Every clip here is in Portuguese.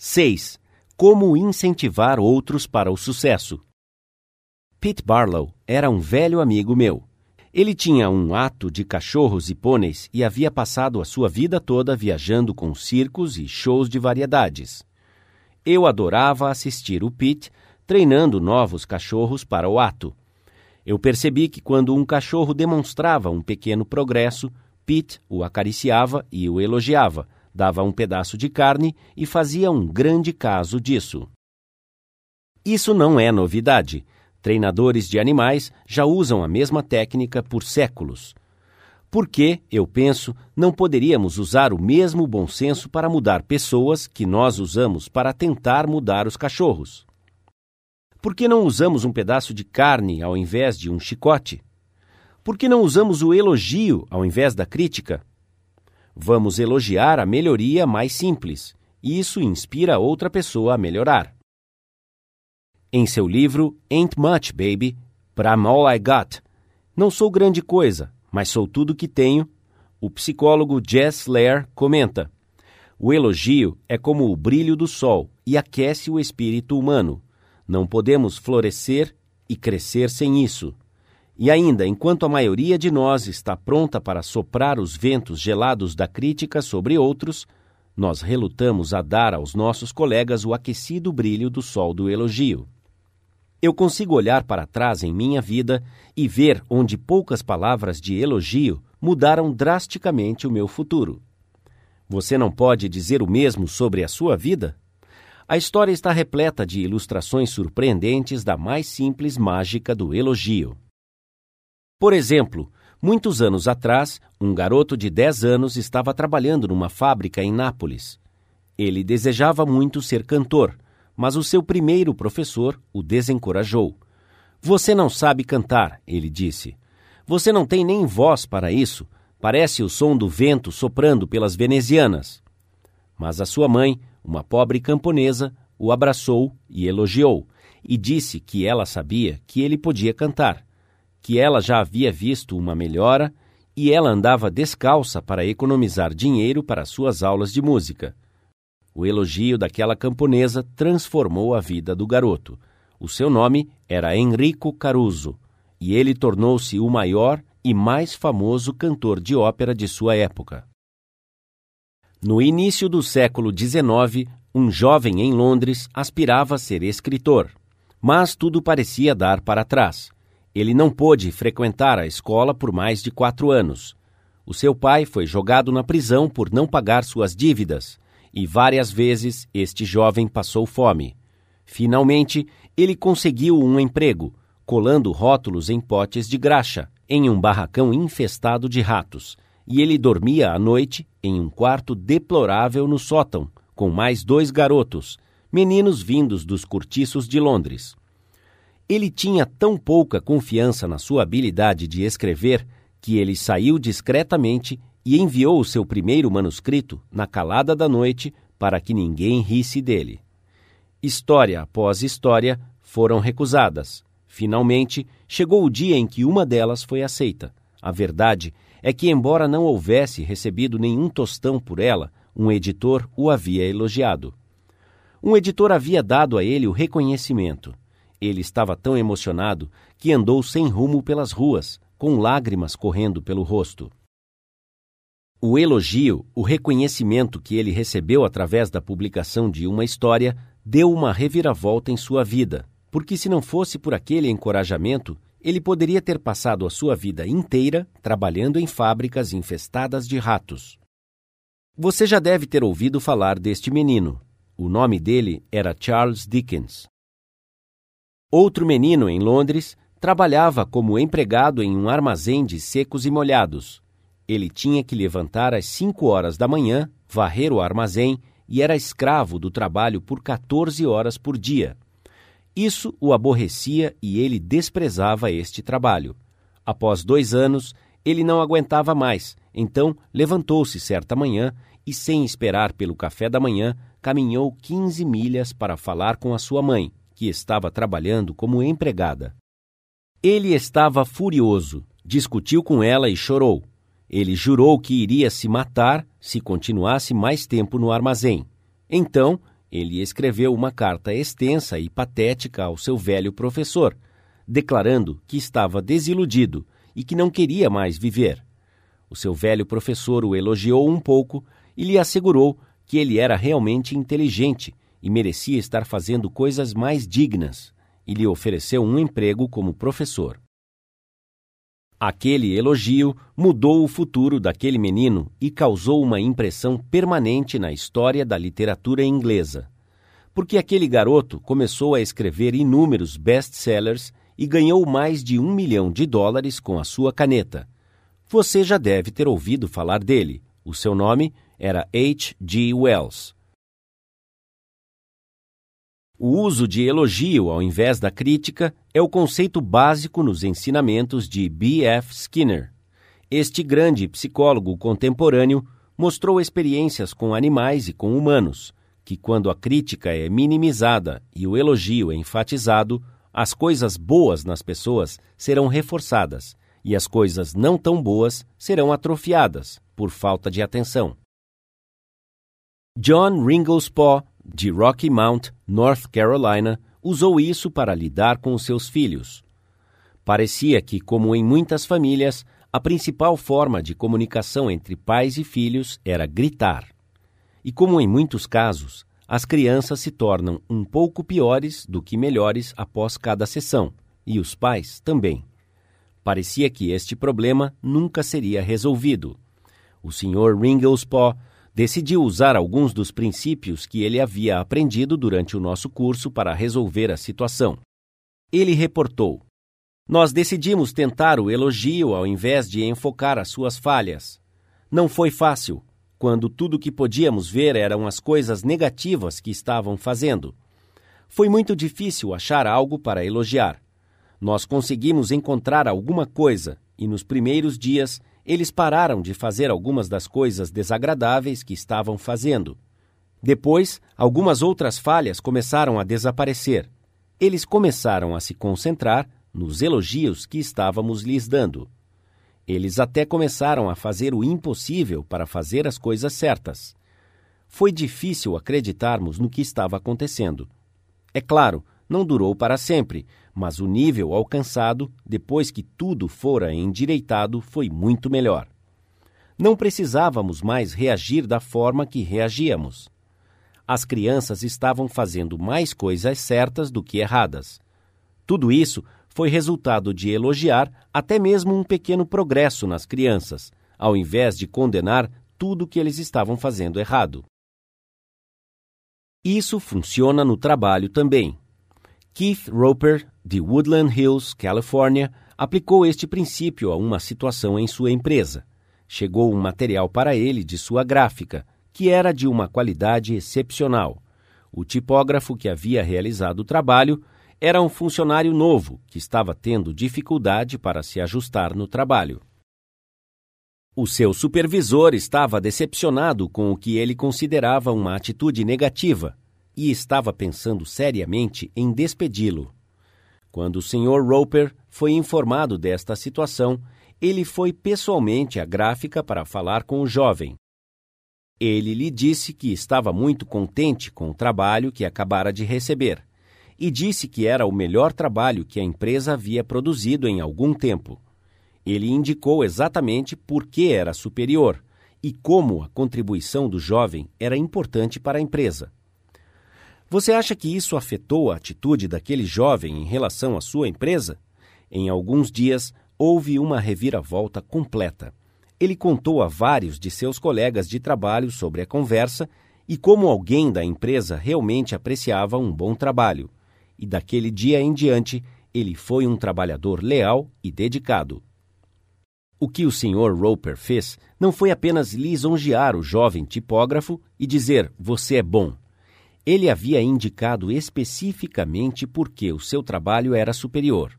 6. Como incentivar outros para o sucesso. Pete Barlow era um velho amigo meu. Ele tinha um ato de cachorros e pôneis e havia passado a sua vida toda viajando com circos e shows de variedades. Eu adorava assistir o Pete treinando novos cachorros para o ato. Eu percebi que quando um cachorro demonstrava um pequeno progresso, Pete o acariciava e o elogiava, dava um pedaço de carne e fazia um grande caso disso. Isso não é novidade. Treinadores de animais já usam a mesma técnica por séculos. Por que, eu penso, não poderíamos usar o mesmo bom senso para mudar pessoas que nós usamos para tentar mudar os cachorros? Por que não usamos um pedaço de carne ao invés de um chicote? Por que não usamos o elogio ao invés da crítica? Vamos elogiar a melhoria mais simples. Isso inspira outra pessoa a melhorar. Em seu livro Ain't Much, Baby, I'm All I Got, Não sou grande coisa, mas sou tudo que tenho, o psicólogo Jess Lair comenta: O elogio é como o brilho do sol e aquece o espírito humano. Não podemos florescer e crescer sem isso. E ainda, enquanto a maioria de nós está pronta para soprar os ventos gelados da crítica sobre outros, nós relutamos a dar aos nossos colegas o aquecido brilho do sol do elogio. Eu consigo olhar para trás em minha vida e ver onde poucas palavras de elogio mudaram drasticamente o meu futuro. Você não pode dizer o mesmo sobre a sua vida? A história está repleta de ilustrações surpreendentes da mais simples mágica do elogio. Por exemplo, muitos anos atrás, um garoto de 10 anos estava trabalhando numa fábrica em Nápoles. Ele desejava muito ser cantor mas o seu primeiro professor o desencorajou. Você não sabe cantar, ele disse. Você não tem nem voz para isso. Parece o som do vento soprando pelas venezianas. Mas a sua mãe, uma pobre camponesa, o abraçou e elogiou, e disse que ela sabia que ele podia cantar, que ela já havia visto uma melhora e ela andava descalça para economizar dinheiro para suas aulas de música. O elogio daquela camponesa transformou a vida do garoto. O seu nome era Enrico Caruso e ele tornou-se o maior e mais famoso cantor de ópera de sua época. No início do século XIX, um jovem em Londres aspirava a ser escritor, mas tudo parecia dar para trás. Ele não pôde frequentar a escola por mais de quatro anos. O seu pai foi jogado na prisão por não pagar suas dívidas e várias vezes este jovem passou fome. Finalmente, ele conseguiu um emprego, colando rótulos em potes de graxa, em um barracão infestado de ratos, e ele dormia à noite em um quarto deplorável no sótão, com mais dois garotos, meninos vindos dos cortiços de Londres. Ele tinha tão pouca confiança na sua habilidade de escrever que ele saiu discretamente e enviou o seu primeiro manuscrito na calada da noite para que ninguém risse dele. História após história foram recusadas. Finalmente, chegou o dia em que uma delas foi aceita. A verdade é que, embora não houvesse recebido nenhum tostão por ela, um editor o havia elogiado. Um editor havia dado a ele o reconhecimento. Ele estava tão emocionado que andou sem rumo pelas ruas, com lágrimas correndo pelo rosto. O elogio, o reconhecimento que ele recebeu através da publicação de uma história, deu uma reviravolta em sua vida, porque se não fosse por aquele encorajamento, ele poderia ter passado a sua vida inteira trabalhando em fábricas infestadas de ratos. Você já deve ter ouvido falar deste menino. O nome dele era Charles Dickens. Outro menino em Londres trabalhava como empregado em um armazém de secos e molhados, ele tinha que levantar às cinco horas da manhã, varrer o armazém e era escravo do trabalho por 14 horas por dia. Isso o aborrecia e ele desprezava este trabalho. Após dois anos, ele não aguentava mais, então levantou-se certa manhã e, sem esperar pelo café da manhã, caminhou 15 milhas para falar com a sua mãe, que estava trabalhando como empregada. Ele estava furioso, discutiu com ela e chorou. Ele jurou que iria se matar se continuasse mais tempo no armazém. Então, ele escreveu uma carta extensa e patética ao seu velho professor, declarando que estava desiludido e que não queria mais viver. O seu velho professor o elogiou um pouco e lhe assegurou que ele era realmente inteligente e merecia estar fazendo coisas mais dignas, e lhe ofereceu um emprego como professor. Aquele elogio mudou o futuro daquele menino e causou uma impressão permanente na história da literatura inglesa. Porque aquele garoto começou a escrever inúmeros best-sellers e ganhou mais de um milhão de dólares com a sua caneta. Você já deve ter ouvido falar dele. O seu nome era H. G. Wells. O uso de elogio ao invés da crítica é o conceito básico nos ensinamentos de B. F. Skinner. Este grande psicólogo contemporâneo mostrou experiências com animais e com humanos, que quando a crítica é minimizada e o elogio é enfatizado, as coisas boas nas pessoas serão reforçadas e as coisas não tão boas serão atrofiadas por falta de atenção. John Ringles Paw de Rocky Mount, North Carolina, usou isso para lidar com seus filhos. Parecia que, como em muitas famílias, a principal forma de comunicação entre pais e filhos era gritar. E como em muitos casos, as crianças se tornam um pouco piores do que melhores após cada sessão, e os pais também. Parecia que este problema nunca seria resolvido. O Sr. Ringelspaw decidiu usar alguns dos princípios que ele havia aprendido durante o nosso curso para resolver a situação. Ele reportou: Nós decidimos tentar o elogio ao invés de enfocar as suas falhas. Não foi fácil, quando tudo o que podíamos ver eram as coisas negativas que estavam fazendo. Foi muito difícil achar algo para elogiar. Nós conseguimos encontrar alguma coisa e nos primeiros dias eles pararam de fazer algumas das coisas desagradáveis que estavam fazendo. Depois, algumas outras falhas começaram a desaparecer. Eles começaram a se concentrar nos elogios que estávamos lhes dando. Eles até começaram a fazer o impossível para fazer as coisas certas. Foi difícil acreditarmos no que estava acontecendo. É claro, não durou para sempre, mas o nível alcançado, depois que tudo fora endireitado, foi muito melhor. Não precisávamos mais reagir da forma que reagíamos. As crianças estavam fazendo mais coisas certas do que erradas. Tudo isso foi resultado de elogiar até mesmo um pequeno progresso nas crianças, ao invés de condenar tudo que eles estavam fazendo errado. Isso funciona no trabalho também. Keith Roper, de Woodland Hills, Califórnia, aplicou este princípio a uma situação em sua empresa. Chegou um material para ele de sua gráfica, que era de uma qualidade excepcional. O tipógrafo que havia realizado o trabalho era um funcionário novo que estava tendo dificuldade para se ajustar no trabalho. O seu supervisor estava decepcionado com o que ele considerava uma atitude negativa e estava pensando seriamente em despedi-lo. Quando o Sr. Roper foi informado desta situação, ele foi pessoalmente à gráfica para falar com o jovem. Ele lhe disse que estava muito contente com o trabalho que acabara de receber e disse que era o melhor trabalho que a empresa havia produzido em algum tempo. Ele indicou exatamente por que era superior e como a contribuição do jovem era importante para a empresa. Você acha que isso afetou a atitude daquele jovem em relação à sua empresa? Em alguns dias, houve uma reviravolta completa. Ele contou a vários de seus colegas de trabalho sobre a conversa e como alguém da empresa realmente apreciava um bom trabalho. E daquele dia em diante, ele foi um trabalhador leal e dedicado. O que o Sr. Roper fez não foi apenas lisonjear o jovem tipógrafo e dizer: Você é bom. Ele havia indicado especificamente por que o seu trabalho era superior.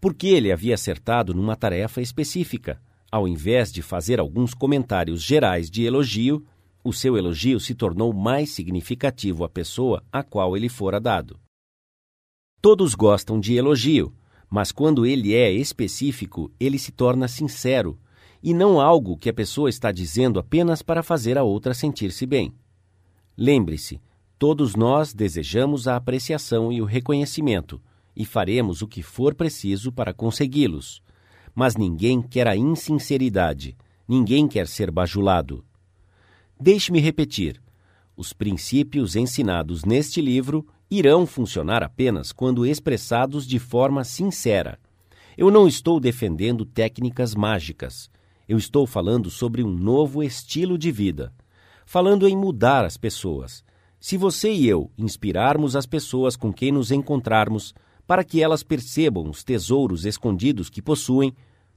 Porque ele havia acertado numa tarefa específica. Ao invés de fazer alguns comentários gerais de elogio, o seu elogio se tornou mais significativo à pessoa a qual ele fora dado. Todos gostam de elogio, mas quando ele é específico, ele se torna sincero e não algo que a pessoa está dizendo apenas para fazer a outra sentir-se bem. Lembre-se, Todos nós desejamos a apreciação e o reconhecimento, e faremos o que for preciso para consegui-los. Mas ninguém quer a insinceridade, ninguém quer ser bajulado. Deixe-me repetir: os princípios ensinados neste livro irão funcionar apenas quando expressados de forma sincera. Eu não estou defendendo técnicas mágicas. Eu estou falando sobre um novo estilo de vida. Falando em mudar as pessoas. Se você e eu inspirarmos as pessoas com quem nos encontrarmos para que elas percebam os tesouros escondidos que possuem,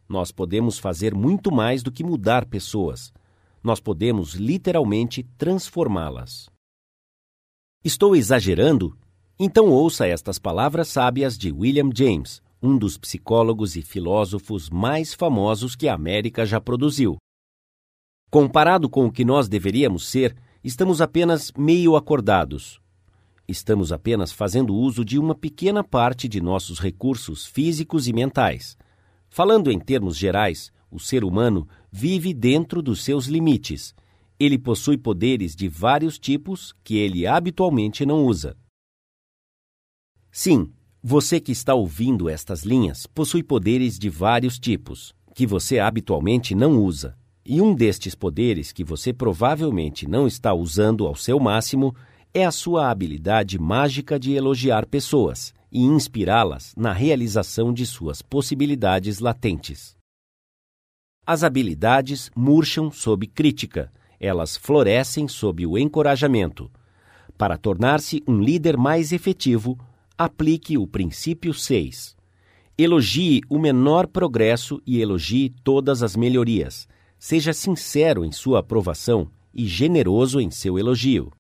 nós podemos fazer muito mais do que mudar pessoas. Nós podemos literalmente transformá-las. Estou exagerando? Então ouça estas palavras sábias de William James, um dos psicólogos e filósofos mais famosos que a América já produziu. Comparado com o que nós deveríamos ser, estamos apenas meio acordados. Estamos apenas fazendo uso de uma pequena parte de nossos recursos físicos e mentais. Falando em termos gerais, o ser humano vive dentro dos seus limites. Ele possui poderes de vários tipos que ele habitualmente não usa. Sim, você que está ouvindo estas linhas possui poderes de vários tipos, que você habitualmente não usa. E um destes poderes que você provavelmente não está usando ao seu máximo é a sua habilidade mágica de elogiar pessoas e inspirá-las na realização de suas possibilidades latentes. As habilidades murcham sob crítica, elas florescem sob o encorajamento. Para tornar-se um líder mais efetivo, aplique o princípio 6. Elogie o menor progresso e elogie todas as melhorias. Seja sincero em sua aprovação e generoso em seu elogio.